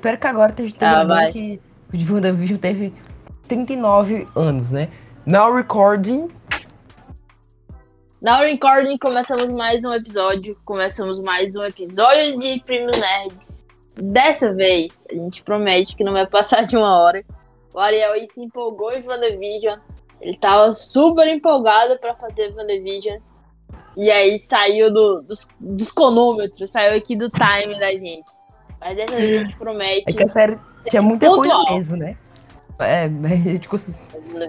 Espero que agora esteja Ah, vai. que o de WandaVision teve 39 anos, né? Now recording. Na Recording começamos mais um episódio. Começamos mais um episódio de Primos Nerds. Dessa vez, a gente promete que não vai passar de uma hora. O Ariel aí se empolgou em WandaVision. Ele tava super empolgado pra fazer WandaVision. E aí saiu do- dos, dos cronômetros, saiu aqui do time da gente. Mas dessa vez a gente promete. É que a série tinha muita coisa mesmo, né? É, mas a gente cons-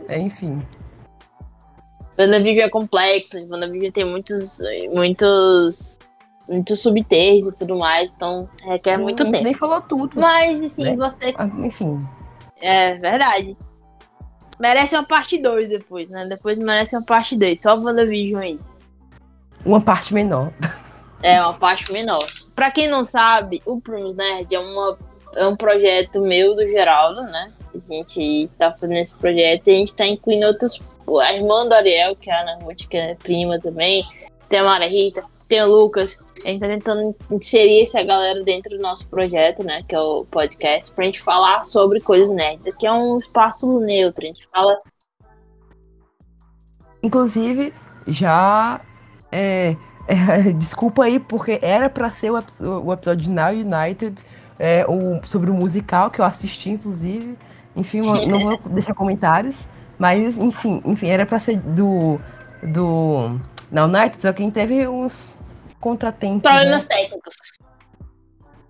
é, enfim. WandaVision é complexo, WandaVision tem muitos, muitos, muitos subterros e tudo mais, então requer a muito gente tempo. nem falou tudo. Mas, assim, né? você. Ah, Enfim. É verdade. Merece uma parte 2 depois, né? Depois merece uma parte 2. Só o WandaVision aí. Uma parte menor. É uma parte menor. Pra quem não sabe, o Primos Nerd é, uma, é um projeto meu do Geraldo, né? A gente tá fazendo esse projeto e a gente tá incluindo outros. A irmã do Ariel, que é a Ana Ruth, que é prima também. Tem a Maria Rita, tem o Lucas. A gente tá tentando inserir essa galera dentro do nosso projeto, né? Que é o podcast, pra gente falar sobre coisas nerds. Aqui é um espaço neutro, a gente fala. Inclusive, já. É, é, desculpa aí, porque era pra ser o, o episódio de Now United, é, o, sobre o musical que eu assisti, inclusive. Enfim, não, não vou deixar comentários. Mas, enfim, enfim, era pra ser do. Do. Now United, só que a gente teve uns contratempos. Problemas Né? técnicos.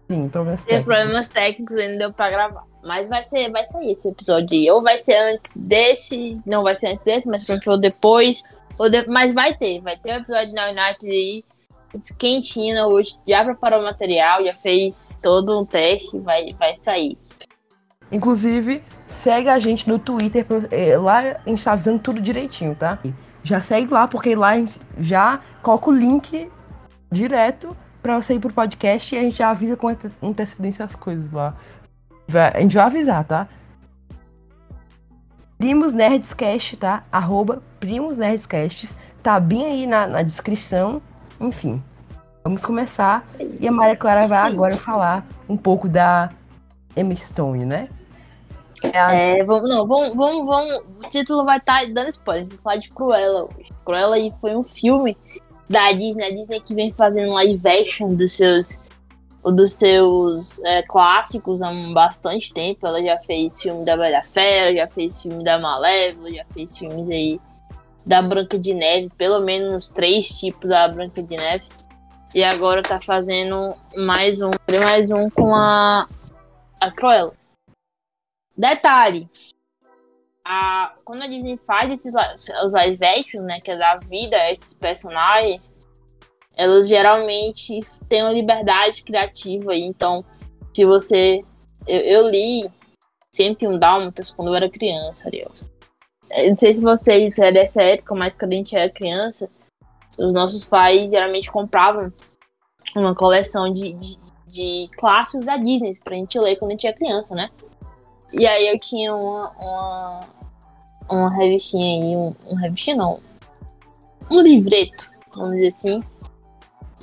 Sim, problemas Teve técnicos. problemas técnicos e não deu pra gravar. Mas vai ser, vai sair esse episódio aí. Ou vai ser antes desse, não vai ser antes desse, mas provavelmente ou depois. De- Mas vai ter, vai ter o episódio na United aí. Quentinho, né? hoje já preparou o material, já fez todo um teste, vai, vai sair. Inclusive, segue a gente no Twitter. é, lá a gente tá avisando tudo direitinho, tá? Já segue lá, porque lá a gente já coloca o link direto pra você ir pro podcast e a gente já avisa com ante- antecedência as coisas lá. A gente vai avisar, tá? Primos Nerdscast, tá? Arroba Primos Nerdscasts. Tá bem aí na, na descrição. Enfim, vamos começar. E a Maria Clara vai Sim. agora falar um pouco da Emma Stone, né? É a- É, vamos, não, vamos, vamos, vamos. O título vai estar dando spoiler. Vai falar de Cruella hoje. Cruella foi um filme da Disney, a Disney que vem fazendo live action dos seus, dos seus é, clássicos há bastante tempo. Ela já fez filme da Bela Fera, já fez filme da Malévola, já fez filmes aí da Branca de Neve, pelo menos uns três tipos da Branca de Neve. E agora tá fazendo mais um, mais um com a, a Cruella. Detalhe, a, quando a Disney faz esses os live action, né, que é dar vida esses personagens, elas geralmente têm uma liberdade criativa. Então, se você. Eu, eu li 101 Dálmatas quando eu era criança, Ariel. Eu não sei se vocês é dessa época, mas quando a gente era criança, os nossos pais geralmente compravam uma coleção de, de, de clássicos da Disney pra gente ler quando a gente era criança, né? E aí eu tinha uma, uma, uma revistinha aí, um, um não, um livreto, vamos dizer assim,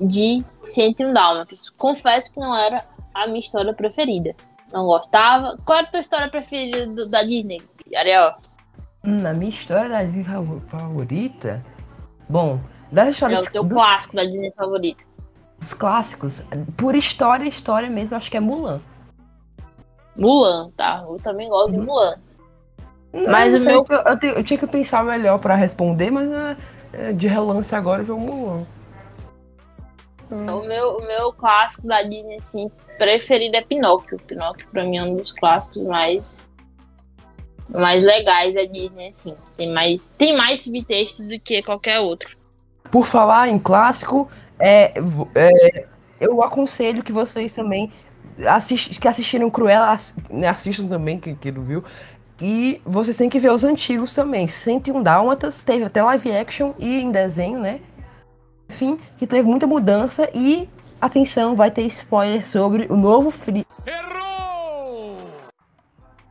de 101 Dálmatas. Confesso que não era a minha história preferida. Não gostava. Qual era a tua história preferida do- da Disney, Ariel? Hum, Na minha história da Disney favor- favorita. Bom, das É histórias o teu dos, clássico da Disney favorito. dos clássicos, por história, história mesmo, acho que é Mulan. Mulan, tá? Eu também gosto Uhum. de Mulan. Mas Mas o eu, meu- eu, eu, eu tinha que pensar melhor pra responder, mas é, é, de relance agora veio o Mulan. O meu, o meu clássico da Disney, assim, preferido é Pinóquio. Pinóquio, pra mim, é um dos clássicos mais, mais legais da Disney, assim. Tem mais, tem mais subtextos do que qualquer outro. Por falar em clássico, é, é, eu aconselho que vocês também assist, que assistiram Cruella, né, assistam também, quem, quem não viu. E vocês têm que ver os antigos também. 101 Dálmatas, teve até live action e em desenho, né? Enfim, que teve muita mudança e, atenção, vai ter spoiler sobre o novo, fri-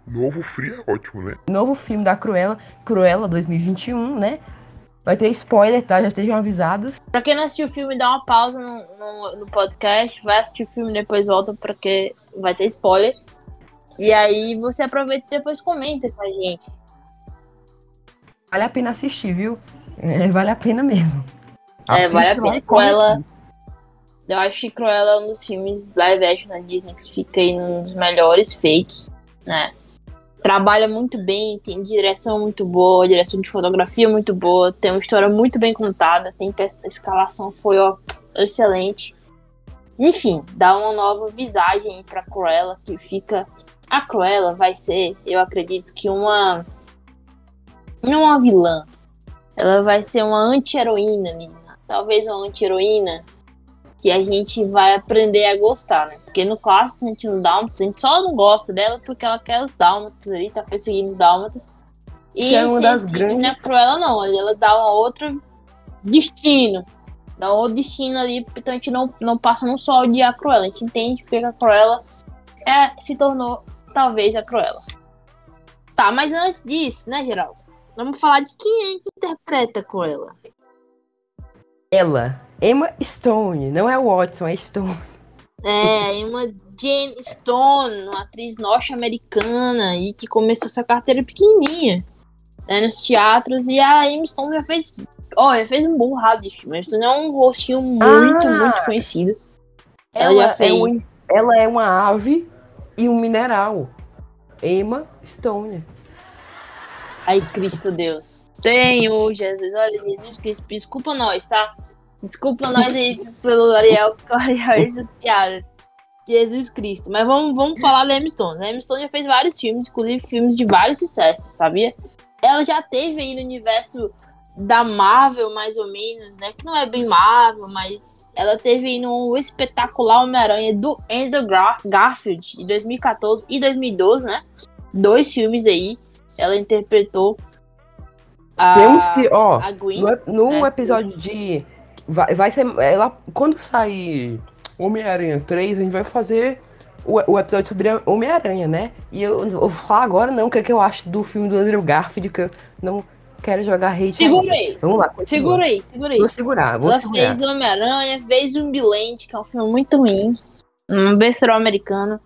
Novo Free é ótimo, né? novo filme da Cruella, Cruella 2021, né? Vai ter spoiler, tá? Já estejam avisados. Pra quem não assistiu o filme, dá uma pausa no, no, no podcast, vai assistir o filme e depois volta, porque vai ter spoiler. E aí você aproveita e depois comenta com a gente. Vale a pena assistir, viu? É, vale a pena mesmo. É, vale a pena. Cruella. Eu acho que Cruella é um dos filmes live action da Disney que fica aí um dos melhores feitos, né? Trabalha muito bem, tem direção muito boa, direção de fotografia muito boa, tem uma história muito bem contada, tem peça- a escalação foi ó, excelente. Enfim, dá uma nova visagem pra Cruella que fica. A Cruella vai ser, eu acredito que uma. Não uma vilã. Ela vai ser uma anti-heroína, ali, talvez uma anti-heroína que a gente vai aprender a gostar, né? Porque no clássico, a gente no Dálmatas, a gente só não gosta dela porque ela quer os Dálmatas ali, tá perseguindo os Dálmatas. E é uma das grandes- e na Cruella não, ela dá uma outra destino. Dá um outro destino ali, então a gente não, não passa não só odiar a Cruella, a gente entende porque a Cruella é, se tornou talvez a Cruella. Tá, mas antes disso, né, Geraldo? Vamos falar de quem é que interpreta a Cruella. Ela, Emma Stone, não é Watson, é Stone. É, uma Jane Stone, uma atriz norte-americana e que começou essa carteira pequenininha né, nos teatros. E a Emma Stone já fez, olha, fez um borrado de filme. A Emma Stone é um rostinho muito, Ah! muito conhecido. Ela, Ela, já fez. é um- ela é uma ave e um mineral. Emma Stone. Ai, Cristo Deus. Senhor Jesus, olha, Jesus Cristo, desculpa nós, tá? Desculpa nós aí pelo Ariel, porque o Ariel essas piadas. Jesus Cristo. Mas vamos, vamos falar da Emma Stone. A Emma Stone já fez vários filmes, inclusive filmes de vários sucessos, sabia? Ela já teve aí no universo da Marvel, mais ou menos, né? Que não é bem Marvel, mas ela teve aí no espetacular Homem-Aranha do Andrew Gar- Garfield, de 2014 e 2012, né? Dois filmes aí. Ela interpretou a, Temos que, ó, a Gwen. no, ep- no é. episódio de. Vai, vai ser. Ela, quando sair Homem-Aranha 3, a gente vai fazer o, o episódio sobre Homem-Aranha, né? E eu não vou falar agora não o que, é que eu acho do filme do Andrew Garfield, que eu não quero jogar hate. Segura aí, Vamos lá, continua. segura aí, segura aí. Vou segurar, vou Ela segurar. fez Homem-Aranha, fez Zumbiland, que é um filme muito ruim. Um besterol americano.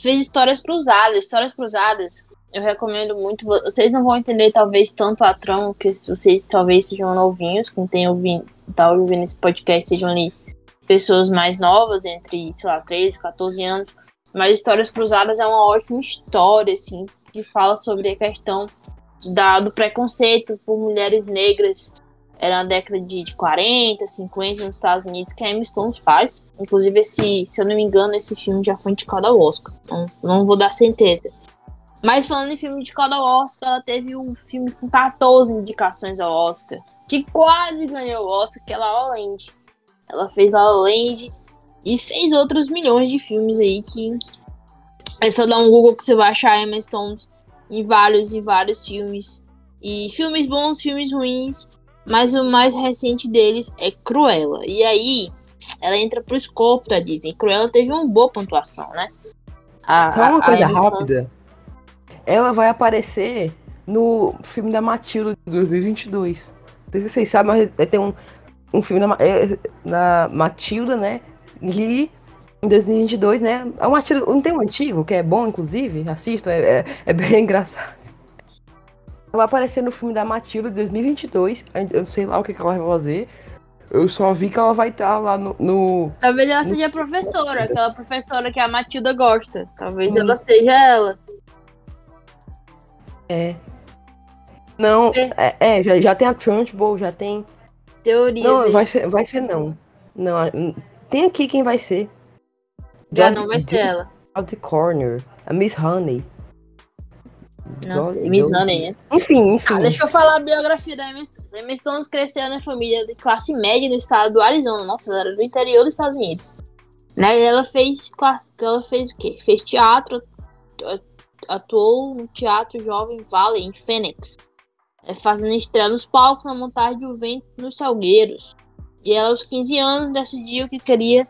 Fez Histórias Cruzadas. Histórias Cruzadas, eu recomendo muito. Vo- Vocês não vão entender, talvez, tanto a trama, se vocês talvez sejam novinhos, quem tem ouvindo, tá ouvindo esse podcast, sejam ali pessoas mais novas, entre, sei lá, 13, 14 anos. Mas Histórias Cruzadas é uma ótima história, assim, que fala sobre a questão da, do preconceito por mulheres negras era na década de, de 40, 50 nos Estados Unidos, que a Emma Stone faz. Inclusive, esse, se eu não me engano, esse filme já foi indicado ao Oscar. Não, não vou dar certeza. Mas falando em filme indicado ao Oscar, ela teve um filme com 14 indicações ao Oscar. Que quase ganhou o Oscar, que é La La Land. Ela fez La La Land e fez outros milhões de filmes aí que... É só dar um Google que você vai achar a Emma Stone em vários e vários filmes. E filmes bons, filmes ruins. Mas o mais recente deles é Cruella. E aí, ela entra pro escopo da Disney. Cruella teve uma boa pontuação, né? A- Só uma a- a coisa Stone- rápida. Ela vai aparecer no filme da Matilda de 2022. Não sei se vocês sabem, mas vai ter um, um filme da, é, da Matilda, né? E em 2022, né? A Matilda, não tem um antigo, que é bom, inclusive? Assistam, é, é, é bem engraçado. Ela vai aparecer no filme da Matilda de 2022. Eu não sei lá o que, que ela vai fazer. Eu só vi que ela vai estar lá no- no Talvez ela seja a professora, aquela professora que a Matilda gosta. Talvez Hum. ela seja ela. Não, é, é, já, já tem a Trunchbull, já tem. Teorias Não, vai ser, vai ser não. Não, tem aqui quem vai ser. Já Jodie- não vai ser ela. Jodie Corner, a Miss Honey. Não. Miss Honey, né? Enfim, enfim. Ah, deixa eu falar a biografia da Emma Stone. A Emma Stone cresceu na família de classe média no estado do Arizona. Nossa, ela era do interior dos Estados Unidos. Né? Ela fez classe, ela fez o quê? Fez teatro, atuou no Teatro Jovem Valley em Phoenix, é, fazendo estreia nos palcos na montagem do vento nos Salgueiros. E ela, aos 15 anos, decidiu que queria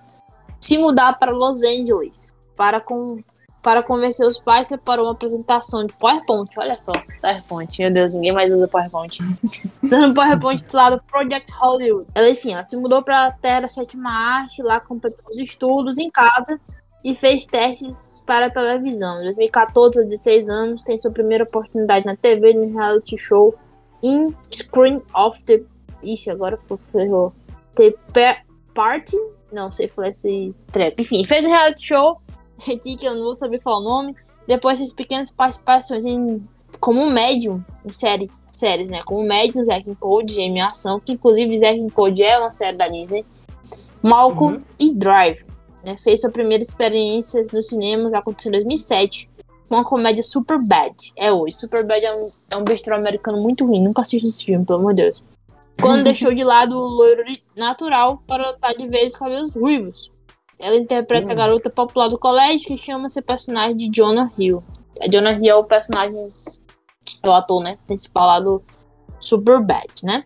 se mudar para Los Angeles para com para convencer os pais, preparou uma apresentação de PowerPoint. Olha só, PowerPoint. Meu Deus, ninguém mais usa PowerPoint. Usando PowerPoint titulado Project Hollywood. Ela, enfim, ela se mudou para a terra sétima arte, lá completou os estudos em casa e fez testes para televisão. Em 2014, aos 16 anos, tem sua primeira oportunidade na TV no reality show In Screen of the. Ixi, agora ferrou. The Pa- Party? Não sei falar esse treco. Enfim, fez um reality show aqui que eu não vou saber falar o nome. Depois fez pequenas participações em, como um médium em séries, séries, né? Como médium, Zack Code, em ação, que inclusive Zack Code é uma série da Disney. Malcolm Uhum. e Drive. Né? Fez sua primeira experiência nos cinemas, aconteceu em 2007, com a comédia Super Bad. É hoje. Super Bad é um, é um besteiro americano muito ruim. Nunca assisto esse filme, pelo amor de Deus. Quando deixou de lado o loiro natural para lutar de vez os cabelos ruivos. Ela interpreta a Hum. garota popular do colégio que chama-se personagem de Jonah Hill. A Jonah Hill é o personagem, é o ator, né? Principal lá do Superbad, né?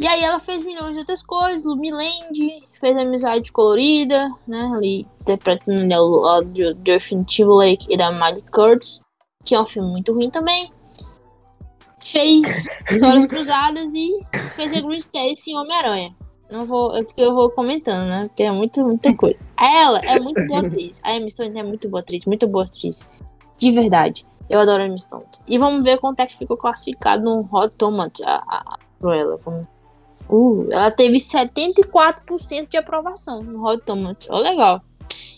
E aí ela fez milhões de outras coisas, Lumiland, fez Amizade Colorida, né? Ali interpretando né, o o Jo- Justin Timberlake e da Miley Curtis, que é um filme muito ruim também. Fez Histórias Cruzadas e fez a Green Stacy em Homem-Aranha. Não vou, é porque eu vou comentando, né? Porque é muito, muita coisa. Ela é muito boa atriz. A Emma Stone é muito boa atriz, muito boa atriz. De verdade. Eu adoro a Emma Stone. E vamos ver quanto é que ficou classificado no Hot Tomato a, a, a Cruella. Vamos... Uh, ela teve 74% de aprovação no Hot Tomato. Ó, legal.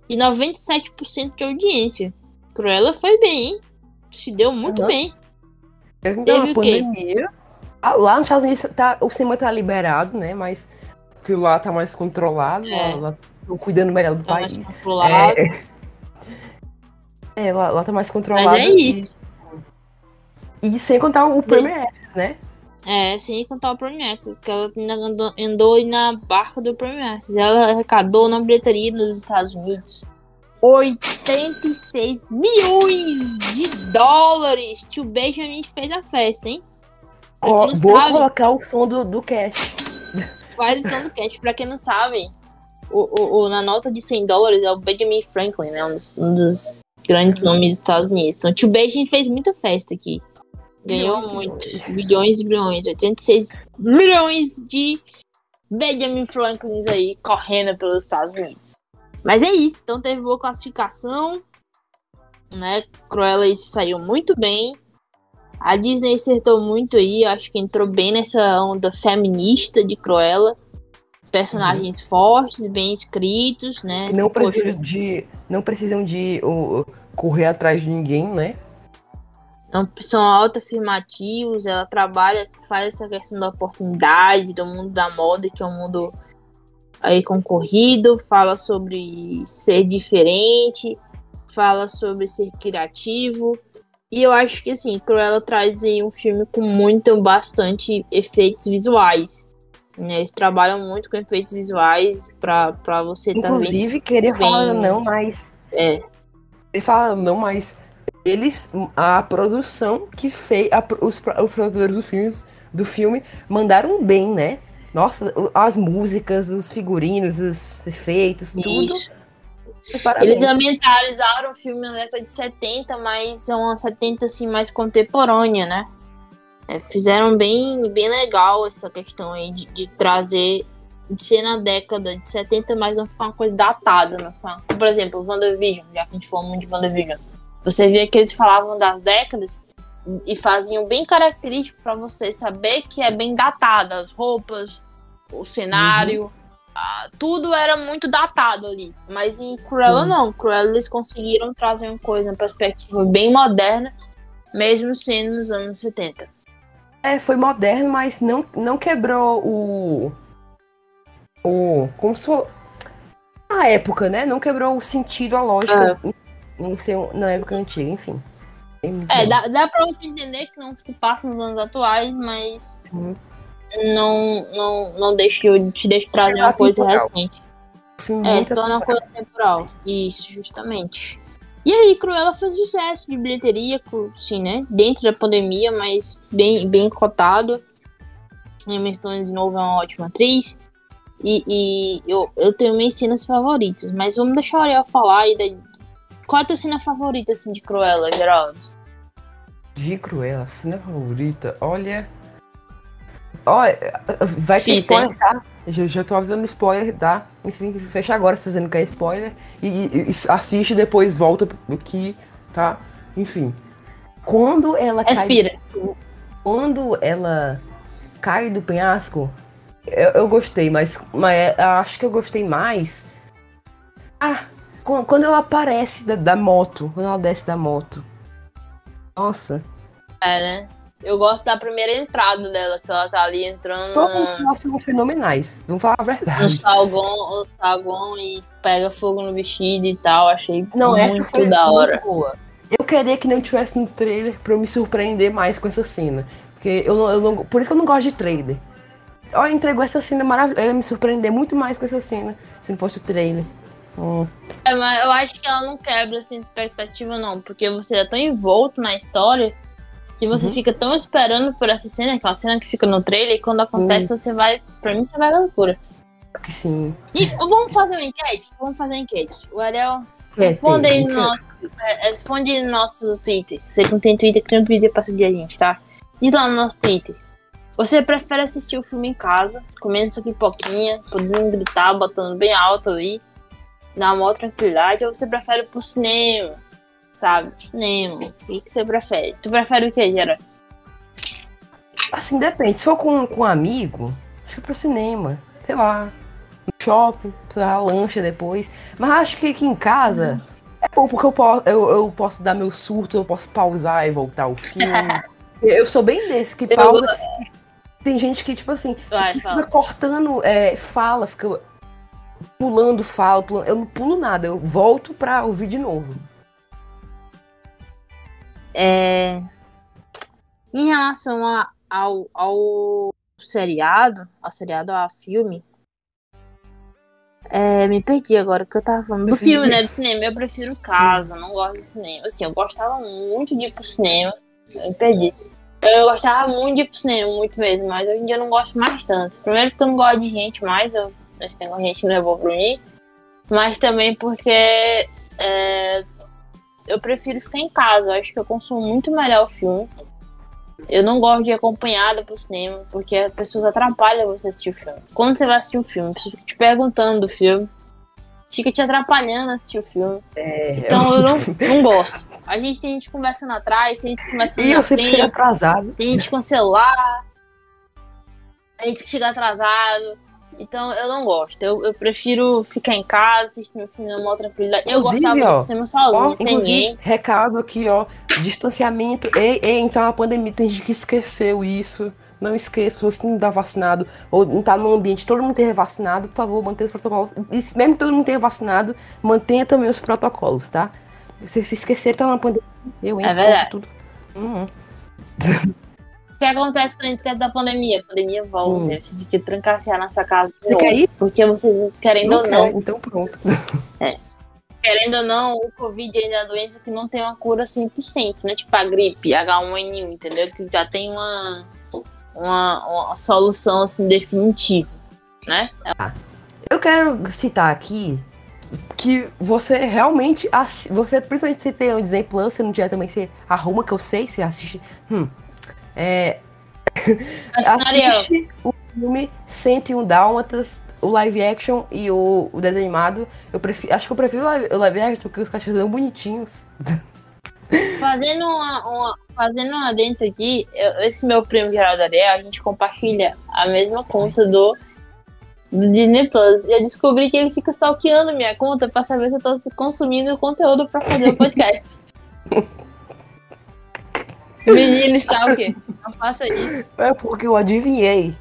E 97% de audiência. Cruella foi bem, hein? Se deu muito Aham. bem. Teve a o quê? pandemia. ah, Lá nos Estados Unidos tá, o cinema tá liberado, né? Mas que lá tá mais controlado, É. lá, lá tão cuidando melhor do Tá mais país. controlado. É, é, lá, lá tá mais controlado. Mas é isso. E, e sem contar o Premier Access, né? É, sem contar o Premier Access, que ela andou, andou na barca do Premier Access. Ela arrecadou na bilheteria nos Estados Unidos 86 milhões de dólares. Tio Benjamin fez a festa, hein? Vou sabe, colocar o som do, do cash. faz som do cast. Pra quem não sabe, o, o, o- na nota de 100 dólares é o Benjamin Franklin, né? Um dos, um dos grandes nomes dos Estados Unidos. Então, tio Benjamin fez muita festa aqui. Ganhou Bilhões, muito. Bilhões e bilhões. 86 milhões de Benjamin Franklins aí correndo pelos Estados Unidos. Mas é isso. Então teve boa classificação. Né? Cruella saiu muito bem. A Disney acertou muito aí. Acho que entrou bem nessa onda feminista de Cruella. Personagens fortes, bem escritos, né? Que não precisam de. Não precisam de correr atrás de ninguém, né? Então, são autoafirmativos, ela trabalha, faz essa questão da oportunidade, do mundo da moda, que é um mundo aí concorrido, fala sobre ser diferente, fala sobre ser criativo. E eu acho que assim, Cruella traz aí um filme com muito, bastante efeitos visuais. Né? Eles trabalham muito com efeitos visuais pra, pra você Inclusive, também. queria falar bem- não, mas. É. Ele fala não, mas. Eles. A produção que fez. a os, os produtores do filme, do filme mandaram bem, né? Nossa, as músicas, os figurinos, os efeitos, tudo. Isso. Parabéns. Eles ambientalizaram o filme na década de 70, mas é uma 70 assim mais contemporânea, né? É, fizeram bem, bem legal essa questão aí de, de trazer, de ser na década de 70, mas não ficar uma coisa datada, não ficar. Por exemplo, WandaVision, já que a gente falou muito de WandaVision. Você vê que eles falavam das décadas e faziam bem característico pra você saber que é bem datada, as roupas, o cenário, ah, tudo era muito datado ali. Mas em Cruella Sim. não, Cruella eles conseguiram trazer uma coisa, uma perspectiva bem moderna, mesmo sendo nos anos 70. É, foi moderno, mas não, não quebrou o. O. Como se for. A época, né? Não quebrou o sentido, a lógica em, ser um- na época antiga, enfim. É, dá, dá pra você entender que não se passa nos anos atuais, mas Sim. não, não, não deixa de te deixa trazer uma coisa Atemporal. recente. Filme É, se torna uma coisa temporal. Isso, justamente. E aí, Cruella foi um sucesso de bilheteria, sim, né? Dentro da pandemia, mas bem, bem cotado. A Emma Stone, de novo, é uma ótima atriz. E, e eu, eu tenho minhas cenas favoritas, mas vamos deixar a Ariel falar aí. Qual é a tua cena favorita, assim, de Cruella, Geraldo? De Cruella, cena favorita, olha. Olha, vai ter spoiler, tá? Já, já tô avisando spoiler, tá? Enfim, fecha agora se você não quer spoiler. E, e- e assiste e depois volta que, tá? Enfim. Quando ela cai. Respira. Quando ela cai do penhasco, eu, eu gostei, mas, mas eu acho que eu gostei mais. Ah, quando ela aparece da, da moto, quando ela desce da moto. Nossa, É, né? Eu gosto da primeira entrada dela, que ela tá ali entrando todos no, os são fenomenais. Vamos falar a no verdade. salgão, no salgão e pega fogo no vestido e tal. Achei Não, essa muito foi da hora. boa. Eu queria que não tivesse no trailer pra eu me surpreender mais com essa cena. Porque eu não, eu não- por isso que eu não gosto de trailer. Ela entregou essa cena maravilhosa. Eu ia me surpreender muito mais com essa cena se não fosse o trailer. Hum. É, mas eu acho que ela não quebra assim expectativa, não, porque você é tão envolto na história que você Uhum. fica tão esperando por essa cena, que uma cena que fica no trailer, e quando acontece, você vai. Pra mim, você vai à loucura. Sim. E vamos fazer uma enquete? Vamos fazer uma enquete. O Ariel, responde aí no nosso. é, Responde no nosso Twitter. Se você não tem Twitter, cria um Twitter pra seguir a gente, tá? Diz lá no nosso Twitter. Você prefere assistir o filme em casa, comendo sua pipoquinha, podendo gritar, botando bem alto ali, dar uma maior tranquilidade, ou você prefere ir pro cinema? Sabe? Cinema. O que, que você prefere? Tu prefere o que, Gerard? Assim, depende. Se for com, com um amigo, acho que pro cinema. Sei lá. No shopping, lá, lancha depois. Mas acho que aqui em casa é bom porque eu posso, eu, eu posso dar meus surtos, eu posso pausar e voltar o filme. eu sou bem desse, que Eu- pausa. Tem gente que, tipo assim, Vai, que fica cortando é, fala, fica pulando fala, pulando. Eu não pulo nada, eu volto pra ouvir de novo. É, em relação a- ao, ao seriado, ao seriado, ao filme, é, me perdi agora que eu tava falando do filme, né? Do cinema. Eu prefiro casa, não gosto de cinema. Assim, eu gostava muito de ir pro cinema. Eu me perdi. Eu gostava muito de ir pro cinema, muito mesmo, mas hoje em dia eu não gosto mais tanto. Primeiro porque eu não gosto de gente mais, eu, esse negócio de gente não é bom pra mim. Mas também porque é, eu prefiro ficar em casa. Eu acho que eu consumo muito melhor o filme. Eu não gosto de ir acompanhada pro cinema, porque as pessoas atrapalham você assistir o filme. Quando você vai assistir um filme, a pessoa fica te perguntando do filme, fica te atrapalhando a assistir o filme. É, Então eu não, não gosto. A gente tem gente conversando atrás, tem gente conversando E na eu frente, atrasado. tem gente com celular, tem gente que chega atrasado. Então eu não gosto. Eu, eu prefiro ficar em casa, assistir meu filme numa tranquilidade. Eu Inclusive, gostava ó, cinema Ó, sozinho, sem inclusive, ninguém. recado aqui, ó. Distanciamento. Ei, ei, então a pandemia tem gente que esqueceu isso. Não esqueça, se você não tá vacinado ou não tá num ambiente todo mundo esteja vacinado, por favor, mantenha os protocolos. E mesmo que todo mundo tenha vacinado, mantenha também os protocolos, tá? Se se esquecer, tá na pandemia. Eu É entro verdade. tudo. Uhum. O que acontece quando a gente esquece da pandemia? A pandemia volta, Hum. aí você fica trancafiar nessa casa. Você quer isso? Porque vocês, querendo Não ou quer, não, então pronto. querendo ou não, o Covid ainda é uma doença que não tem uma cura 100%, né? Tipo a gripe, H1N1, entendeu? Que já tem uma, uma, uma solução, assim, definitiva, né? Eu quero citar aqui que você realmente, você principalmente se tem o Disney Plus, se não tiver também, você arruma, que eu sei, você assiste. Hum, é, assiste o filme 101 Dálmatas, o live action e o, o desenho animado. Eu prefiro, acho que eu prefiro o live, o live action porque os cachorros são bonitinhos. fazendo uma, uma- fazendo uma dentro aqui, eu- esse meu primo Geraldo Ariel, a gente compartilha a mesma conta do, do Disney Plus. Eu descobri que ele fica stalkeando minha conta pra saber se eu tô consumindo conteúdo pra fazer o podcast. Menino stalker, não faça isso. É porque eu adivinhei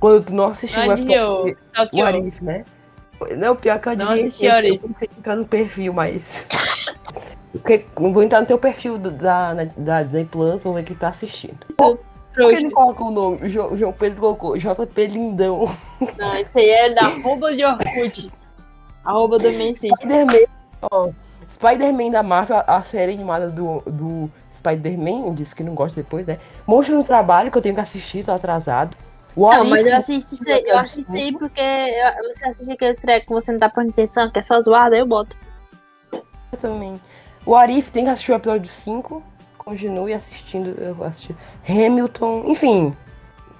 quando tu não assistiu Não o adivinhou, episódio- o. Arif, né? Não, pior que eu Não adivinhei. assisti eu, a entrar no perfil, mas. Porque vou entrar no teu perfil da, na- da Disney Plus, vou ver quem tá assistindo. Isso, Por que não coloca o nome? Jo- João Pedro colocou JP Lindão. Não, esse aí é da arroba de Orkut. Arroba do Mensage. Spider-Man, ó. Spider-Man da Marvel, a, a série animada do, do Spider-Man, disse que não gosta depois, né? Monstro no Trabalho, que eu tenho que assistir, tô atrasado. O Não, mas eu aí, eu isso aí porque eu- você assiste aqueles trecos que você não tá prestando atenção, que é só zoado, aí eu boto. também. O Arif tem que assistir o episódio 5. Continue assistindo. Eu assisti Hamilton, enfim.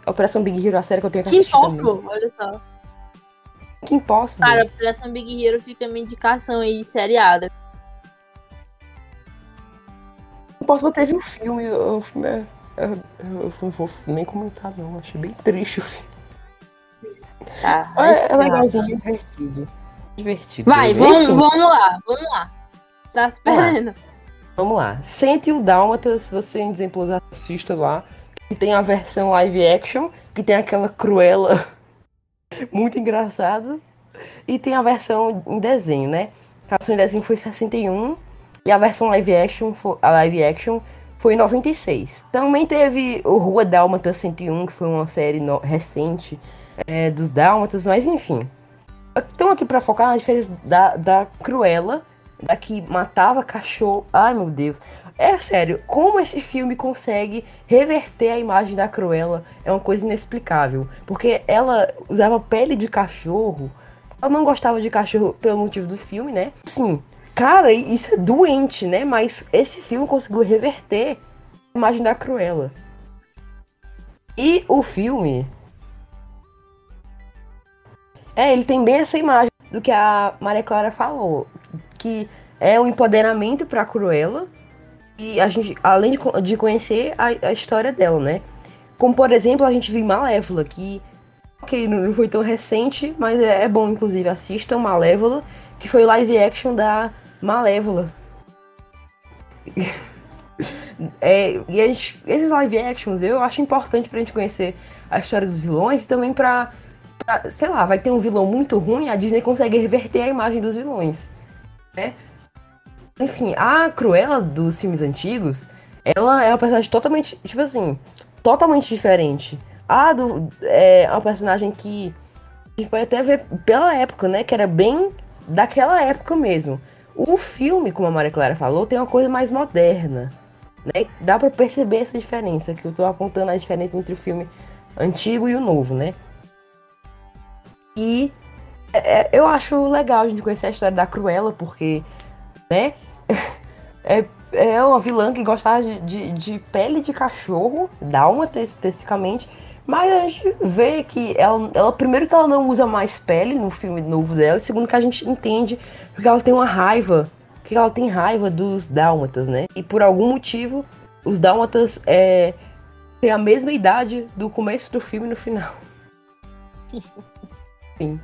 Operação Big Hero, a série que eu tenho que assistir. também. Possible, olha só. Muito Impossible. Cara, Operação Big Hero fica minha indicação aí, seriada. Impossible teve um filme, o filme é. é- Eu não vou nem comentar, não. Achei bem triste o filme. Tá, É, é legalzinho, divertido. Divertido. Vai, vamos, vamos lá, vamos lá. Tá se Vamos lá. lá. 101 Dálmatas, você em exemplos assista lá. Que tem a versão live action, que tem aquela Cruella muito engraçada. E tem a versão em desenho, né? A versão em desenho foi 61 e a versão live action, a live action foi em 96. Também teve o Rua Dálmata 101, que foi uma série no- recente é, dos Dálmatas, mas enfim. Estamos aqui pra focar na diferença da, da Cruella, da que matava cachorro. Ai meu Deus. É sério, como esse filme consegue reverter a imagem da Cruella é uma coisa inexplicável. Porque ela usava pele de cachorro. Ela não gostava de cachorro pelo motivo do filme, né? Sim, cara, isso é doente, né? Mas esse filme conseguiu reverter a imagem da Cruella. E o filme. É, ele tem bem essa imagem do que a Maria Clara falou. Que é um empoderamento pra Cruella. E a gente, além de, de conhecer a, a história dela, né? Como, por exemplo, a gente viu Malévola, que ok, não foi tão recente, mas é, é bom, inclusive, assistam Malévola, que foi live action da Malévola. É, e a gente- esses live actions eu acho importante pra gente conhecer a história dos vilões e também pra, pra, sei lá, vai ter um vilão muito ruim, a Disney consegue reverter a imagem dos vilões, né? Enfim, a Cruella dos filmes antigos, ela é uma personagem totalmente, tipo assim, totalmente diferente. A do é uma personagem que a gente pode até ver pela época, né? Que era bem daquela época mesmo. O filme, como a Maria Clara falou, tem uma coisa mais moderna. Né? Dá pra perceber essa diferença, que eu tô apontando a diferença entre o filme antigo e o novo, né? E é, é, eu acho legal a gente conhecer a história da Cruella, porque, né? É, é uma vilã que gostava de, de, de pele de cachorro, dálmata especificamente, mas a gente vê que ela, ela, primeiro que ela não usa mais pele no filme novo dela, e segundo que a gente entende porque ela tem uma raiva, que ela tem raiva dos dálmatas, né? E por algum motivo, os dálmatas é, têm a mesma idade do começo do filme no final. Sim.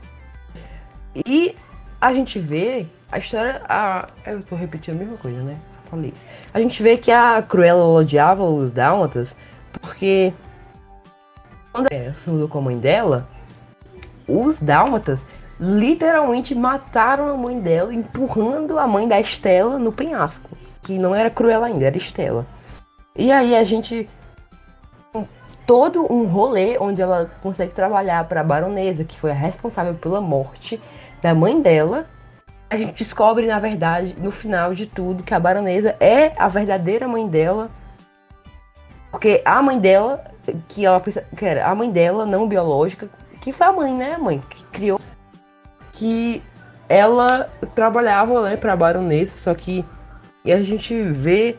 E a gente vê a história. A, eu tô repetindo a mesma coisa, né? Falei isso. A gente vê que a Cruella odiava os dálmatas porque quando se mudou com a mãe dela, os dálmatas literalmente mataram a mãe dela, empurrando a mãe da Estela no penhasco. Que não era Cruella ainda, era Estela. E aí a gente. Todo um rolê onde ela consegue trabalhar para a baronesa, que foi a responsável pela morte da mãe dela. A gente descobre, na verdade, no final de tudo, que a baronesa é a verdadeira mãe dela. Porque a mãe dela, que ela que era a mãe dela, não biológica, que foi a mãe, né? A mãe que criou. Que ela trabalhava né, pra baronesa, só que e a gente vê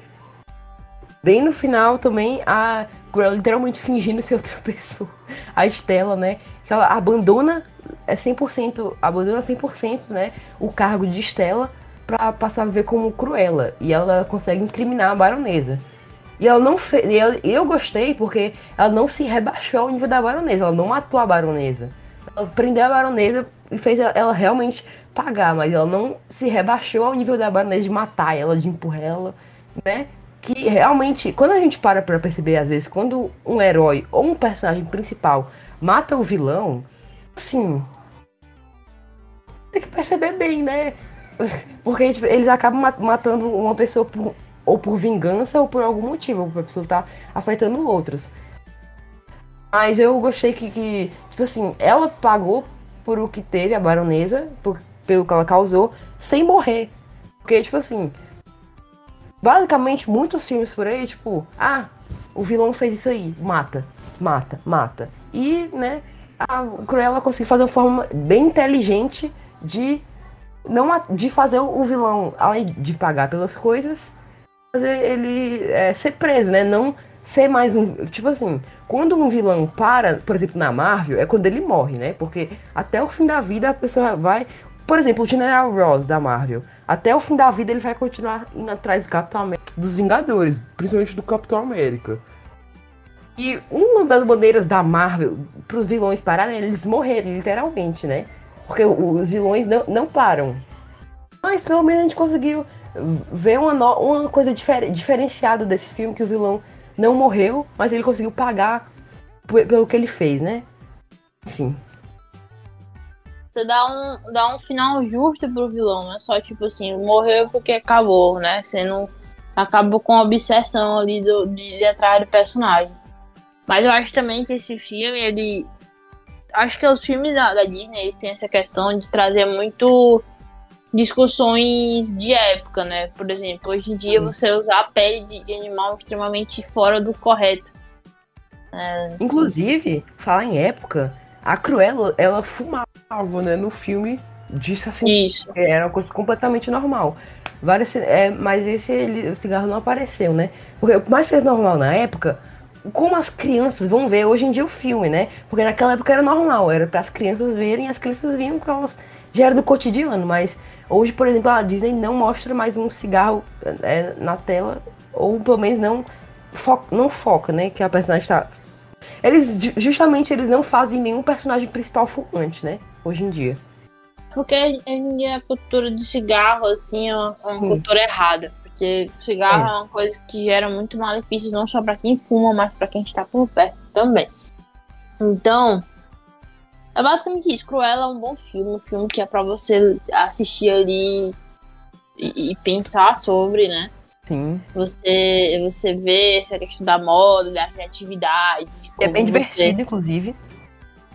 bem no final também a Cruella literalmente fingindo ser outra pessoa. A Estela, né? Que ela abandona é 100%, abandona 100%, né, o cargo de Estela pra passar a viver como Cruella. E ela consegue incriminar a baronesa. E ela não fez. Eu, eu gostei porque ela não se rebaixou ao nível da baronesa. Ela não matou a baronesa. Ela prendeu a baronesa e fez ela, realmente pagar, mas ela não se rebaixou ao nível da baronesa de matar ela, de empurrar ela, né? Que realmente, quando a gente para pra perceber, às vezes, quando um herói ou um personagem principal mata o vilão, assim. Tem que perceber bem, né? Porque tipo, eles acabam ma- matando uma pessoa por- ou por vingança ou por algum motivo, a pessoa tá afetando outras. Mas eu gostei que, que, tipo assim, ela pagou por o que teve, a baronesa, por- pelo que ela causou, sem morrer. Porque, tipo assim, basicamente muitos filmes por aí, tipo, ah, o vilão fez isso aí, mata, mata, mata. E, né, a Cruella conseguiu fazer uma forma bem inteligente de não de fazer o vilão, além de pagar pelas coisas, fazer ele é, ser preso, né? Não ser mais um. Tipo assim, quando um vilão para, por exemplo, na Marvel, é quando ele morre, né? Porque até o fim da vida a pessoa vai. Por exemplo, o General Ross da Marvel. Até o fim da vida ele vai continuar indo atrás do Capitão América, dos Vingadores, principalmente do Capitão América. E uma das maneiras da Marvel para os vilões pararem é eles morrerem, literalmente, né? Porque os vilões não, não param. Mas pelo menos a gente conseguiu ver uma, uma coisa difer, diferenciada desse filme, que o vilão não morreu, mas ele conseguiu pagar pelo que ele fez, né? Enfim. Você dá um, dá um final justo pro vilão, é só tipo assim, morreu porque acabou, né? Você não acabou com a obsessão ali do, de, de atrás do personagem. Mas eu acho também que esse filme, ele. Acho que os filmes da, da Disney eles têm essa questão de trazer muito discussões de época, né? Por exemplo, hoje em dia você usar a pele de, animal extremamente fora do correto. É, Inclusive, falar em época, a Cruella, ela fumava, né, no filme, disse assim, Isso. era uma coisa completamente normal. Várias, é, mas esse ele, o cigarro não apareceu, né? Porque por mais que seja normal na época, como as crianças vão ver hoje em dia o filme, né? Porque naquela época era normal, era para as crianças verem, as crianças viam que elas já era do cotidiano, mas hoje, por exemplo, a Disney não mostra mais um cigarro é, na tela, ou pelo menos não, fo não foca, né? Que a personagem tá eles, justamente, eles não fazem nenhum personagem principal fumante, né? Hoje em dia. Porque hoje em dia a cultura de cigarro, assim, é uma, é uma cultura errada. Porque cigarro é. é. uma coisa que gera muito malefícios, não só para quem fuma, mas para quem está por perto também. Então, é basicamente isso. Cruella é um bom filme, um filme que é para você assistir ali e, e pensar sobre, né? Sim. Você, você vê essa questão da moda, da criatividade, é bem divertido, você... inclusive.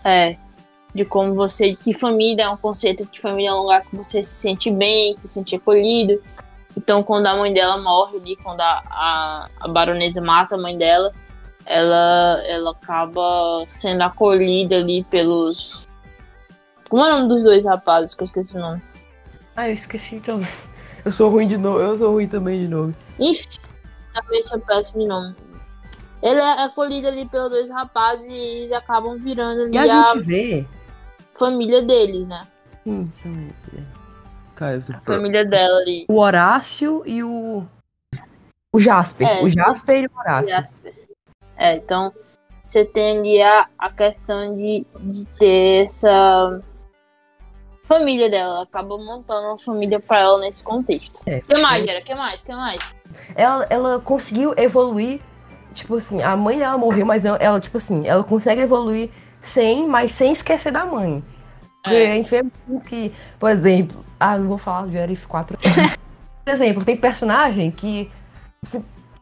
É. De como você. Que família é um conceito de família é um lugar que você se sente bem, que se sente acolhido. Então, quando a mãe dela morre ali, quando a, a, a baronesa mata a mãe dela, ela, ela acaba sendo acolhida ali pelos. Como é o nome dos dois rapazes que eu esqueci o nome? Ah, eu esqueci também. Eu sou ruim de novo, eu sou ruim também de novo. Ixi, também sou péssimo de nome. Ele é acolhido ali pelos dois rapazes e eles acabam virando ali e a, a gente vê família deles, né? Sim, são Cara, a família dela ali. O Horácio e o. O Jasper. É, o Jasper e o Horácio. Jasper. É, então você tem ali a, a questão de, de ter essa família dela. Ela acaba montando uma família pra ela nesse contexto. O é, que mais, Gera? O que mais? Que mais? Ela, ela conseguiu evoluir tipo assim, a mãe dela morreu, mas não, ela, tipo assim, ela consegue evoluir sem, mas sem esquecer da mãe. É. vê que, por exemplo, ah, não vou falar de RF4. por exemplo, tem personagem que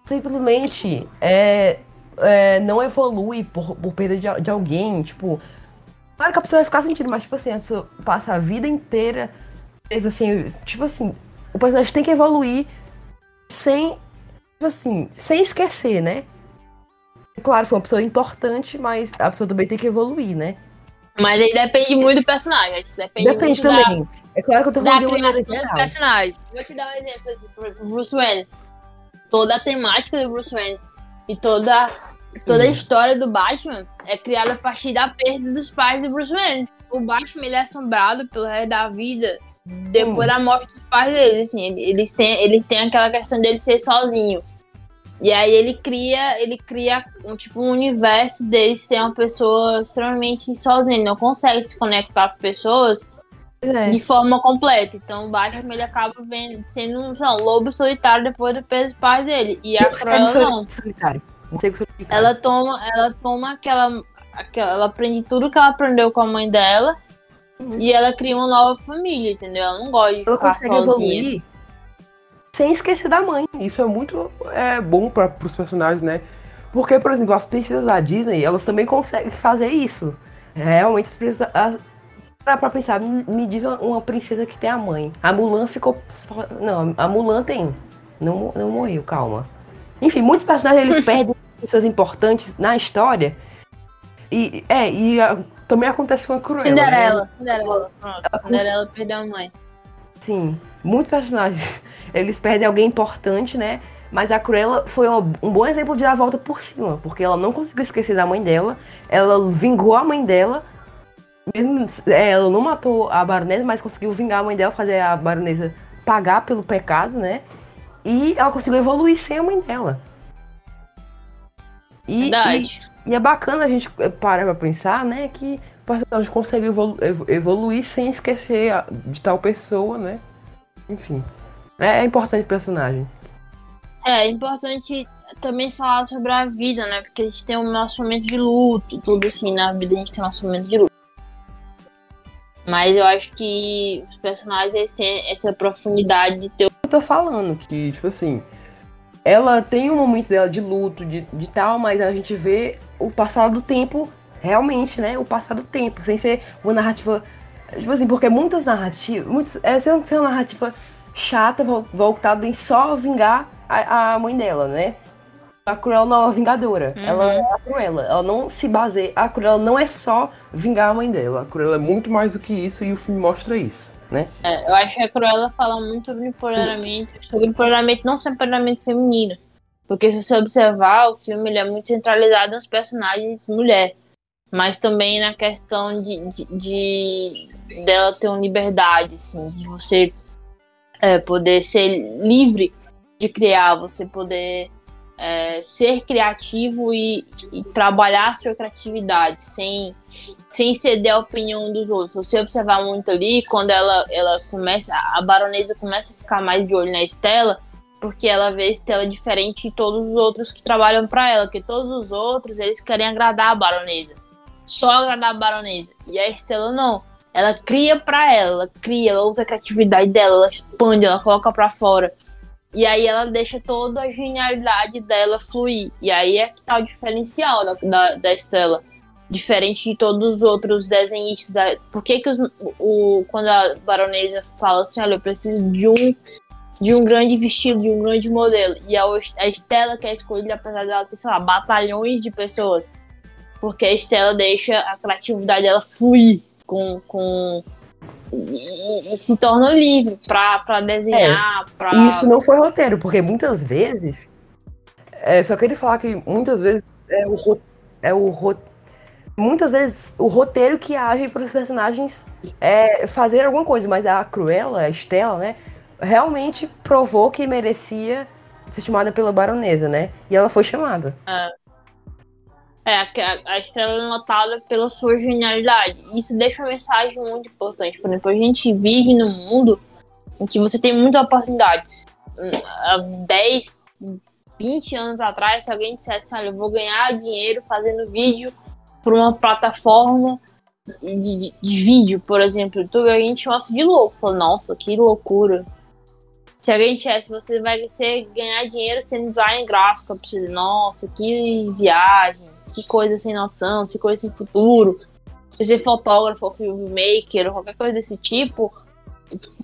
simplesmente é, é, não evolui por, por perda de, de alguém, tipo. Claro que a pessoa vai ficar sentindo, mas tipo assim, a pessoa passa a vida inteira. Assim, tipo assim, o personagem tem que evoluir sem, tipo assim, sem esquecer, né? Claro, foi uma pessoa importante, mas a pessoa também tem que evoluir, né? Mas aí depende muito do personagem. Depende, depende também. Da, é claro que eu tô falando de uma maneira geral. personagem. Vou te dar um exemplo aqui. Bruce Wayne. Toda a temática do Bruce Wayne e toda, toda a história do Batman é criada a partir da perda dos pais do Bruce Wayne. O Batman ele é assombrado pelo resto da vida depois hum. da morte dos pais dele. Assim, eles têm, eles têm aquela questão dele ser sozinho. E aí ele cria, ele cria um tipo um universo dele ser uma pessoa extremamente sozinha, ele não consegue se conectar às pessoas é. de forma completa. Então o Batman ele acaba vendo, sendo um, um lobo solitário depois do peso pais dele. E a Cruella não. Solitário. Ela toma, ela toma aquela, aquela, ela aprende tudo que ela aprendeu com a mãe dela. Uhum. E ela cria uma nova família, entendeu? Ela não gosta de ela ficar sozinha. Evoluir sem esquecer da mãe. Isso é muito é, bom para os personagens, né? Porque, por exemplo, as princesas da Disney, elas também conseguem fazer isso. Realmente, as princesas. As, Dá pra pensar, me, me diz uma, uma, princesa que tem a mãe. A Mulan ficou. Não, a Mulan tem. Não, não morreu, calma. Enfim, muitos personagens eles perdem pessoas importantes na história. E, é, e a, também acontece com a Cruella. Cinderela, né? Cinderela. Pronto, Cinderela perdeu a mãe. Sim. muitos personagens, eles perdem alguém importante, né? Mas a Cruella foi um, um bom exemplo de dar a volta por cima, porque ela não conseguiu esquecer da mãe dela, ela vingou a mãe dela, ela não matou a baronesa, mas conseguiu vingar a mãe dela, fazer a baronesa pagar pelo pecado, né? E ela conseguiu evoluir sem a mãe dela. E, Verdade. e, e é bacana a gente parar pra pensar, né, que o personagem consegue evolu- evo- evoluir sem esquecer de tal pessoa, né? Enfim. É, é importante o personagem. É importante também falar sobre a vida, né? Porque a gente tem o nosso momento de luto, tudo assim, na vida a gente tem o nosso momento de luto. Mas eu acho que os personagens têm essa profundidade de ter Eu tô falando que, tipo assim, ela tem um momento dela de luto, de, de tal, mas a gente vê o passar do tempo, realmente, né? O passar do tempo, sem ser uma narrativa. Tipo assim, porque muitas narrativas. Muitos, é ser ser uma narrativa chata, vol- voltada em só vingar a, a mãe dela, né? A Cruella não é uma vingadora. Ela é a Cruella. Ela não se baseia. A Cruella não é só vingar a mãe dela. A Cruella é muito mais do que isso e o filme mostra isso, né? É, eu acho que a Cruella fala muito sobre empoderamento, sobre empoderamento, não só empoderamento feminino. Porque se você observar, o filme ele é muito centralizado nos personagens mulher. Mas também na questão de, de, de- dela ter uma liberdade, assim, de você é, poder ser livre de criar, você poder é, ser criativo e, e trabalhar a sua criatividade sem sem ceder à opinião dos outros. Você observar muito ali, quando ela, ela começa, a baronesa começa a ficar mais de olho na Estela, porque ela vê a Estela diferente de todos os outros que trabalham para ela, porque todos os outros, eles querem agradar a baronesa. Só agradar a baronesa. E a Estela não. Ela cria para ela, ela cria, ela usa a criatividade dela, ela expande, ela coloca para fora. E aí ela deixa toda a genialidade dela fluir. E aí é que tá o diferencial da, da, da Estela diferente de todos os outros desenhistas. Da... Por que, que os, o, quando a baronesa fala assim, olha, eu preciso de um de um grande vestido, de um grande modelo, e a, a Estela que é escolhida, apesar dela ter, sei lá, batalhões de pessoas, porque a Estela deixa a criatividade dela fluir com... com e, e se torna livre pra, pra desenhar, pra... E isso não foi roteiro, porque muitas vezes. É, só queria falar que muitas vezes é o, é o ro- Muitas vezes o roteiro que age para os personagens é fazer alguma coisa, mas a Cruella, a Estela, né, realmente provou que merecia ser chamada pela baronesa, né? E ela foi chamada. É, a, a estrela é notada pela sua genialidade. Isso deixa uma mensagem muito importante. Por exemplo, a gente vive num mundo em que você tem muitas oportunidades. Há 10, 20 anos atrás, se alguém dissesse, olha, eu vou ganhar dinheiro fazendo vídeo por uma plataforma de, de, de vídeo, por exemplo, YouTube, a gente gosta de louco. Nossa, que loucura. Se alguém dissesse, você vai ser, ganhar dinheiro sendo design gráfico, eu preciso, nossa, que viagem que coisa sem noção, que coisa sem futuro. Ser fotógrafo, filmmaker, qualquer coisa desse tipo,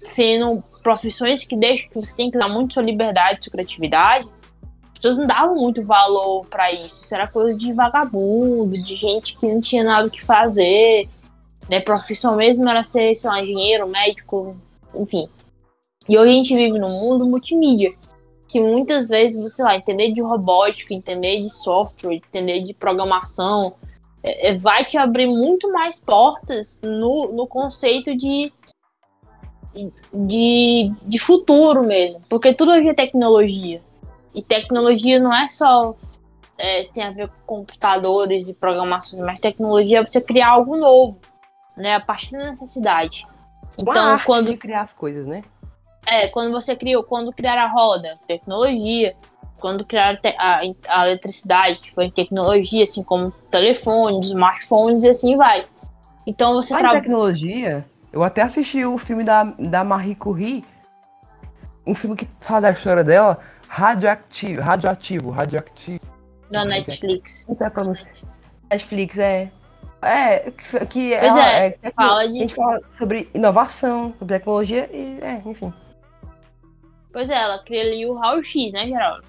sendo profissões que deixam que você tem que dar muito sua liberdade, sua criatividade, as pessoas não davam muito valor para isso. Isso era coisa de vagabundo, de gente que não tinha nada que fazer. Né? Profissão mesmo era ser, sei lá, engenheiro, médico, enfim. E hoje a gente vive num mundo multimídia que muitas vezes, você lá, entender de robótica, entender de software, entender de programação, é, é, vai te abrir muito mais portas no, no conceito de, de, de futuro mesmo. Porque tudo hoje é tecnologia. E tecnologia não é só é, tem a ver com computadores e programações, mas tecnologia é você criar algo novo, né? A partir da necessidade. Então, quando criar as coisas, né? É, quando você criou, quando criar a roda, tecnologia. Quando criar a, a eletricidade, foi tecnologia, assim como telefones, smartphones e assim vai. Então você Mas trabalha. tecnologia, eu até assisti o filme da, da Marie Curie, um filme que fala da história dela, radioativo, radioativo, radioativo. Da Netflix. A. Netflix, é. É, que, que Pois ela- é, que fala A de- gente fala sobre inovação, sobre tecnologia e, é, enfim. Pois é, ela cria ali o raio-x, né, Geraldo?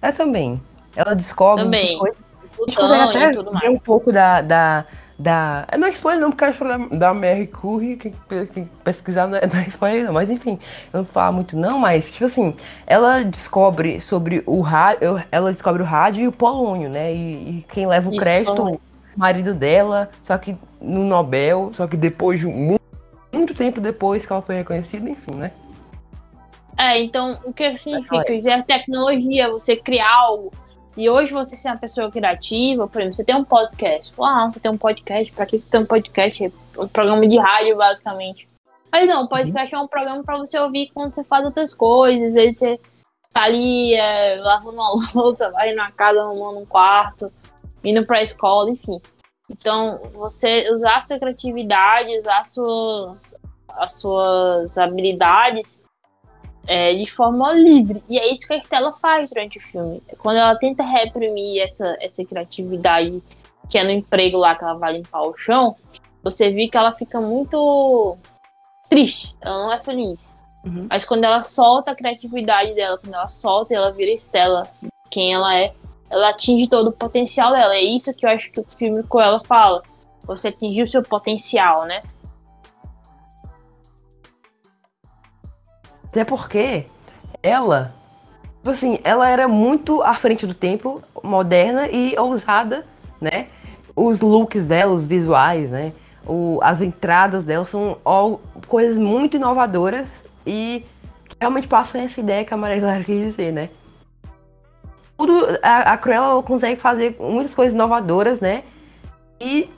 É também. Ela descobre Também. coisas. A gente até e um pouco da, da, da. Não é spoiler não, porque a história da, da Mary Curry, quem, quem pesquisar não é, não é spoiler não, mas enfim, eu não vou falar muito não, mas tipo assim, ela descobre sobre o rádio, ela descobre o rádio e o polônio, né? E, e quem leva o Isso, crédito, o marido dela, só que no Nobel, só que depois de mu- muito tempo depois que ela foi reconhecida, enfim, né? É, então, o que significa? Isso é tecnologia, você criar algo. E hoje você ser uma pessoa criativa, por exemplo, você tem um podcast. Ah, você tem um podcast, pra que você tem um podcast? É um programa de rádio, basicamente. Mas não, o podcast é um programa pra você ouvir quando você faz outras coisas. Às vezes você tá ali é, lavando uma louça, vai na casa, arrumando um quarto, indo pra escola, enfim. Então, você usar a sua criatividade, usar as suas, as suas habilidades é, de forma livre. E é isso que a Estela faz durante o filme. Quando ela tenta reprimir essa, essa criatividade que é no emprego lá que ela vai limpar o chão, você vê que ela fica muito triste. Ela não é feliz. Uhum. Mas quando ela solta a criatividade dela, quando ela solta e ela vira Estela, quem ela é, ela atinge todo o potencial dela. É isso que eu acho que o filme com ela fala. Você atingiu o seu potencial, né? Até porque ela, tipo assim, ela era muito à frente do tempo, moderna e ousada, né? Os looks dela, os visuais, né? O, as entradas dela são all- coisas muito inovadoras e realmente passam essa ideia que a Maria Clara quis dizer, né? Tudo, a, a Cruella consegue fazer muitas coisas inovadoras, né? E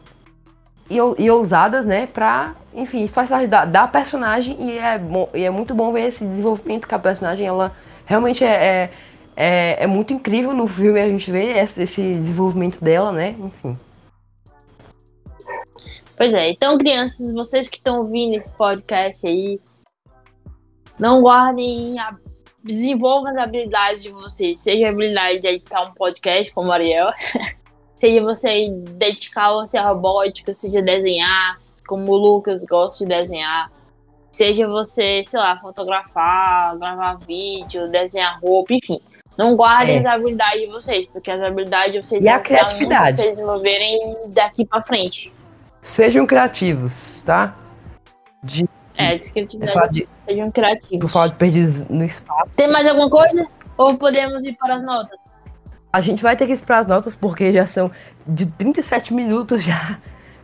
e, e ousadas, né? Pra, enfim, isso faz parte da, da personagem e é, bom, e é muito bom ver esse desenvolvimento que a personagem, ela realmente é, é, é, é muito incrível no filme a gente vê esse, esse desenvolvimento dela, né? Enfim. Pois é, então, crianças, vocês que estão ouvindo esse podcast aí, não guardem, a... desenvolvam as habilidades de vocês. Seja a habilidade de editar um podcast, como a Ariel, seja você dedicar-se à robótica, seja desenhar, como o Lucas gosta de desenhar, seja você, sei lá, fotografar, gravar vídeo, desenhar roupa, enfim. Não guardem É. as habilidades de vocês, porque as habilidades de vocês E a pra criatividade. vocês desenvolverem daqui pra frente. Sejam criativos, tá? De, É, falar de, Sejam criativos. eu falar de perdidos no espaço. Tem mais alguma coisa? Ou podemos ir para as notas? A gente vai ter que esperar as notas porque já são de 37 minutos já.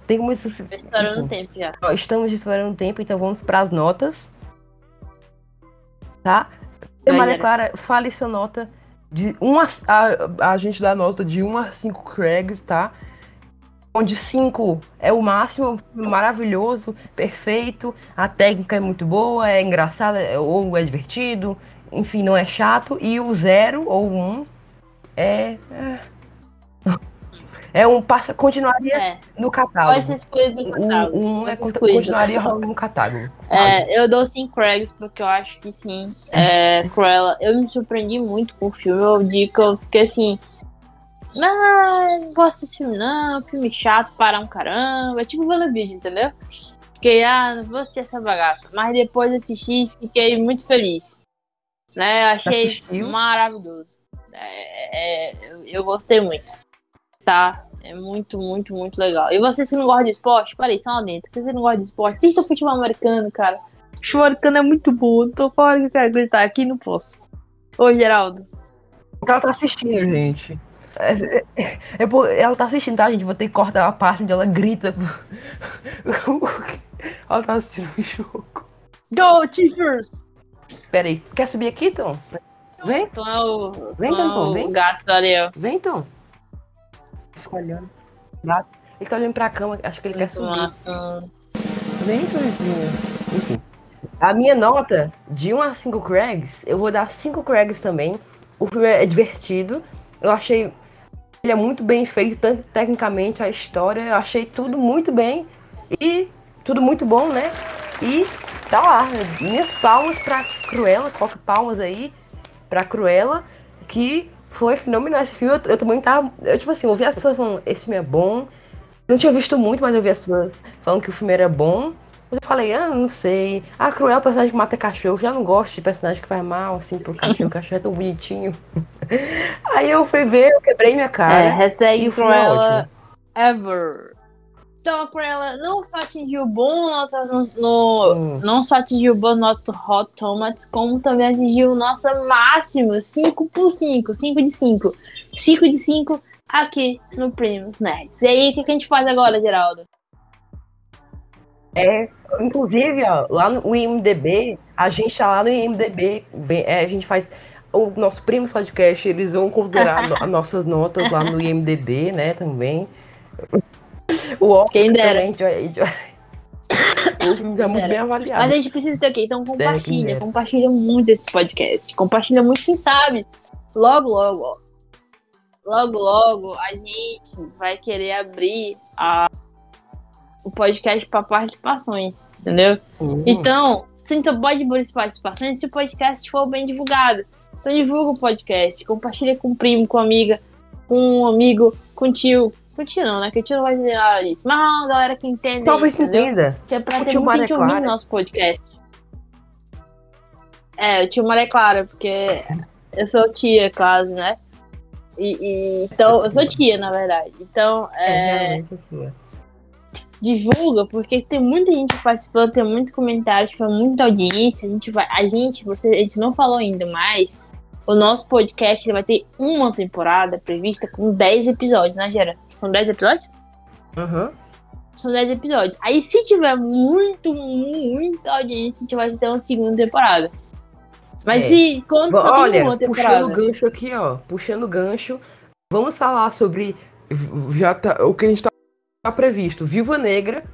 Tem como isso. Estourando o tempo já. Ó, Estamos estourando o tempo, então vamos para as notas. Tá? E Maria Yara. Clara, fale sua nota de 1 a, a. A gente dá nota de 1 a 5 Craigs, tá? Onde 5 é o máximo, maravilhoso, perfeito, a técnica é muito boa, é engraçada é- ou é divertido, enfim, não é chato. E o 0 ou 1 um é. É, é um. Passa, continuaria É, no pode catálogo. ser escolhido no catálogo. O 1 um é, Pode ser escolhido. continuaria rolando no catálogo. É, eu dou 5 Craigs porque eu acho que sim. É, Cruella. Eu me surpreendi muito com o filme. Eu digo que eu fiquei assim. Não, não gosto desse filme, não. Filme chato para um caramba. É tipo WandaVision, entendeu? Fiquei, ah, não vou assistir essa bagaça. Mas depois de assistir, fiquei muito feliz. Né? Achei Assistiu? maravilhoso. É, é, eu, gostei muito. Tá? É muito, muito, muito legal. E vocês que não gostam de esporte, peraí, só lá dentro. Se você não gosta de esporte, assista o futebol americano, cara. O futebol americano é muito bom. Tô fora que eu quero gritar aqui, não posso. Ô, Geraldo. Porque ela tá assistindo, gente. É, é- é por- ela tá assistindo, tá, gente? Vou ter que cortar a parte onde ela grita. ela tá assistindo o jogo. Go, Tigers! Pera aí, quer subir aqui, Tom? Vem, Então é o, Vem, então é Tampão, o vem. gato do Ariel. vem, Tom. Fica olhando. Gato. Ele tá olhando pra cama, acho que ele quer subir. Vem, Torzinho. Enfim. A minha nota de 1 a 5 Craigs, eu vou dar 5 Craigs também. O filme é divertido. Eu achei. Ele é muito bem feito, tanto tecnicamente, a história. Eu achei tudo muito bem. E tudo muito bom, né? E tá lá. Minhas palmas pra Cruella. Coloca palmas aí pra Cruella. Que foi fenomenal esse filme. Eu, eu também tava. Eu, tipo assim, ouvi as pessoas falando: esse filme é bom. Não tinha visto muito, mas eu vi as pessoas falando que o filme era bom. Mas eu falei, ah, não sei. Ah, Cruel é o personagem que mata cachorro. Já não gosto de personagem que faz mal, assim, pro cachorro. O cachorro é tão bonitinho. Aí eu fui ver, eu quebrei minha cara. É, hashtag é Cruella ever. Então a Cruella não só atingiu bom nota no, no- Hum. não só atingiu boa nota Hot Tomatoes, como também atingiu nossa máxima 5 por 5, 5 de 5. 5 de 5 aqui no Primos Nerds. E aí, o que, que a gente faz agora, Geraldo? É, inclusive, ó, lá no IMDB, a gente tá lá no IMDB, é, a gente faz o nosso primo podcast, eles vão considerar no- as nossas notas lá no IMDB, né, também. O Oscar Quem dera. também, vai- O filme tá muito bem Mas avaliado. a gente precisa ter o quê? Então compartilha, compartilha muito esse podcast. Compartilha muito, quem sabe. Logo, logo, ó. Logo, logo, a gente vai querer abrir a, o podcast para participações, entendeu? Hum, Então, você só pode abrir participações se o podcast for bem divulgado. Então divulga o podcast, compartilha com o primo, com a amiga, com um amigo, com o tio. Tio não, né? Que o tio não vai entender nada disso. Mas uma galera que entende. Talvez isso, entenda. Que é pra O ter muita gente ouvindo Clara. nosso podcast. É, o tio Maria Clara, porque eu sou tia, quase, né? E, e- então, eu sou tia, na verdade. Então, É, é, é. divulga, porque tem muita gente participando, tem muito comentário, tiver muita audiência. A gente vai. A gente, você, a gente não falou ainda, mas o nosso podcast vai ter uma temporada prevista com 10 episódios, né, Gera? São 10 episódios? Aham. São 10 episódios. Aí, se tiver muito, muita audiência, a gente vai ter uma segunda temporada. Mas É. se quando só Olha, uma puxando temporada. o gancho aqui, ó. Puxando o gancho. Vamos falar sobre já tá, o que a gente tá, tá previsto. Viva Negra,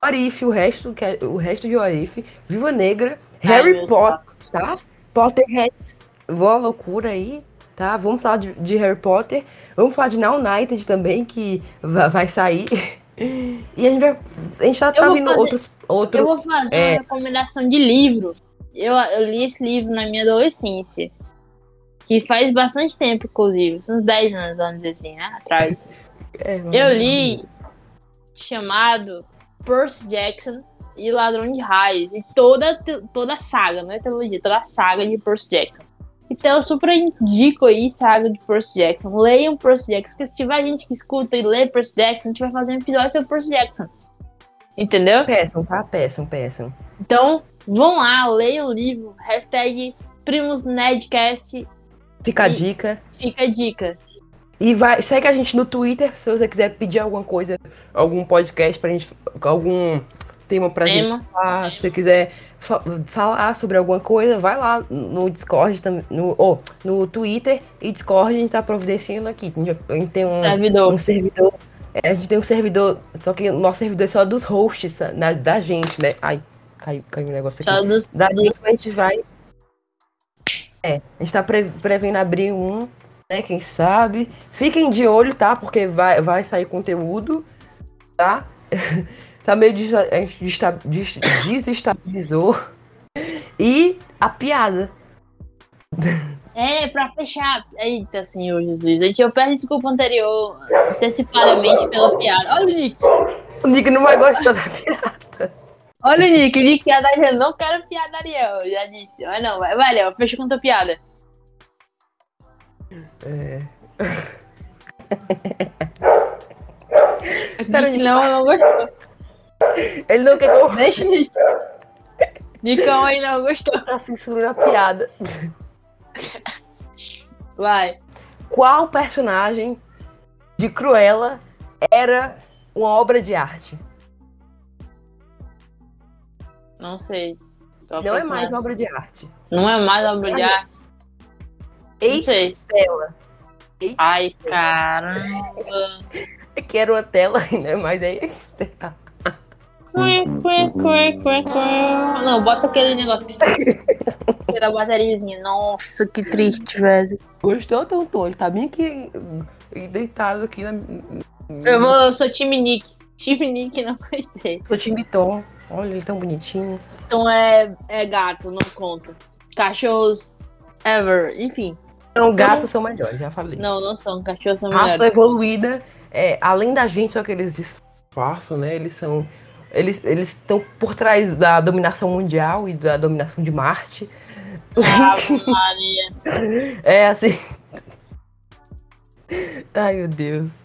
Arif, o resto, é, o resto de Arif, Viva Negra, Ai, Harry Potter, tá? Potterheads, boa loucura aí, tá? Vamos falar de, de Harry Potter. Vamos falar de Now United também, que va- vai sair. E a gente vai. A gente tá, tá vou vindo fazer- outros. Outro, Eu vou fazer É. uma recomendação de livro. Eu, eu li esse livro na minha adolescência. Que faz bastante tempo, inclusive. São uns 10 anos, vamos dizer assim, né? Atrás. é, Eu li chamado Percy Jackson e Ladrão de Raios. E toda, toda a saga, não é trilogia, toda a saga de Percy Jackson. Então eu super indico aí saga de Percy Jackson. Leiam Percy Jackson, porque se tiver gente que escuta e lê Percy Jackson, a gente vai fazer um episódio sobre Percy Jackson. Entendeu? Peçam, tá? Peçam, peçam. Então, vão lá, leiam o livro. Hashtag Primos Nerdcast. Fica a dica. Fica a dica. E vai, segue a gente no Twitter se você quiser pedir alguma coisa, algum podcast pra gente, algum tema pra gente Tema. falar. Se você quiser fa- falar sobre alguma coisa, vai lá no Discord, no, oh, no Twitter e Discord a gente tá providenciando aqui. A gente, gente tem um, Servidor. um servidor. é, a gente tem um servidor, só que o nosso servidor é só dos hosts na- da gente, né? Ai, caiu, caiu um negócio aqui. Só dos, Da gente a gente vai. É, a gente tá pre- prevendo abrir um, né? Quem sabe. Fiquem de olho, tá? Porque vai, vai sair conteúdo, tá? tá meio a gente des- desestabilizou. E a piada. É, pra fechar. Eita, Senhor Jesus. Gente, eu peço desculpa anterior, antecipadamente pela piada. Olha o Nick. O Nick não vai gostar da piada. Olha o Nick. O Nick piada eu não quero piada, Ariel. Já disse. Mas não, vai, vai, Léo. Fecha com tua piada. É. Nick não, não gostou. Ele não quer que eu Deixa Nick. Nicão aí não gostou. tá censurando a piada. Vai. Qual personagem de Cruella era uma obra de arte? Não sei. Qual Não é mais uma obra de arte. Não é mais obra de arte. Ex sei. tela. Ex Ai, caramba. que era uma tela, né? Mas aí. Cué, Não, bota aquele negócio. Tira a bateriazinha. Nossa, que triste, velho. Gostou, Tonton? Ele tá bem aqui deitado aqui na. Eu, vou, eu sou time Nick. Time Nick não gostei. Sou time Tom. Olha, ele tão bonitinho. Então é, é gato, não conta. Cachorros ever. Enfim. Então, gatos são melhores, já falei. Não, não são. Cachorros são Raça melhores. evoluída, é, além da gente, só que eles disfarçam, né? Eles são. Eles eles estão por trás da dominação mundial e da dominação de Marte. Ave Maria. É assim. Ai, meu Deus.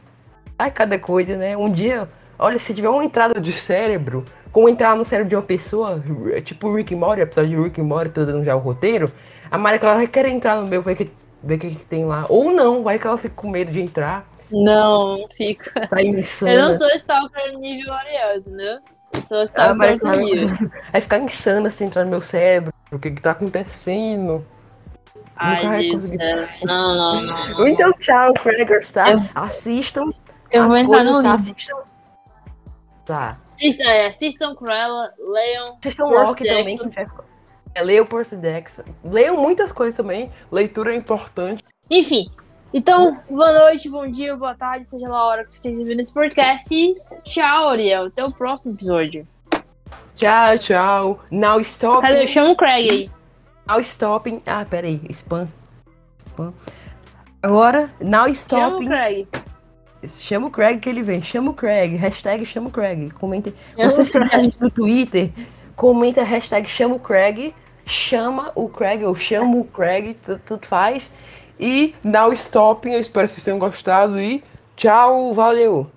Ai, cada coisa, né? Um dia Olha, se tiver uma entrada de cérebro, como entrar no cérebro de uma pessoa, é tipo o Rick and Morty, apesar de Rick and Morty tô dando já o roteiro, a Maria Clara vai querer entrar no meu, ver o que, ver o que, que tem lá. Ou não, vai que ela fica com medo de entrar. Não, não fica. Tá insana. Eu não sou stalker nível Ariel, entendeu? Eu sou A stalker Maria outro Clara nível. vai ficar insana se entrar no meu cérebro. O que que tá acontecendo? Ai. Não, não, não. não. Então, tchau, Craigers, tá? Eu- Assistam. Eu vou entrar no tá? Assistam. Tá. Assistam, é, assistam Cruella, leiam. Assistam Loki também, que já... é, leiam Percy Jackson. Leiam muitas coisas também. Leitura é importante. Enfim. Então, boa noite, bom dia, boa tarde, seja lá a hora que você esteja vendo esse podcast. E tchau, Ariel. Até o próximo episódio. Tchau, tchau. Now stop. Cadê? Chama o Craig aí. Now stopping. Ah, peraí. Spam. Spam. Agora, now Chama o stopping. Craig. Chama o Craig que ele vem. Chama o Craig. Hashtag chama o Craig. Comentem. Chama Você segue a gente no Twitter. Comenta hashtag chama o Craig. Chama o Craig ou chama o Craig. tu- Tudo faz. E now stopping. Eu espero que vocês tenham gostado. E tchau. Valeu.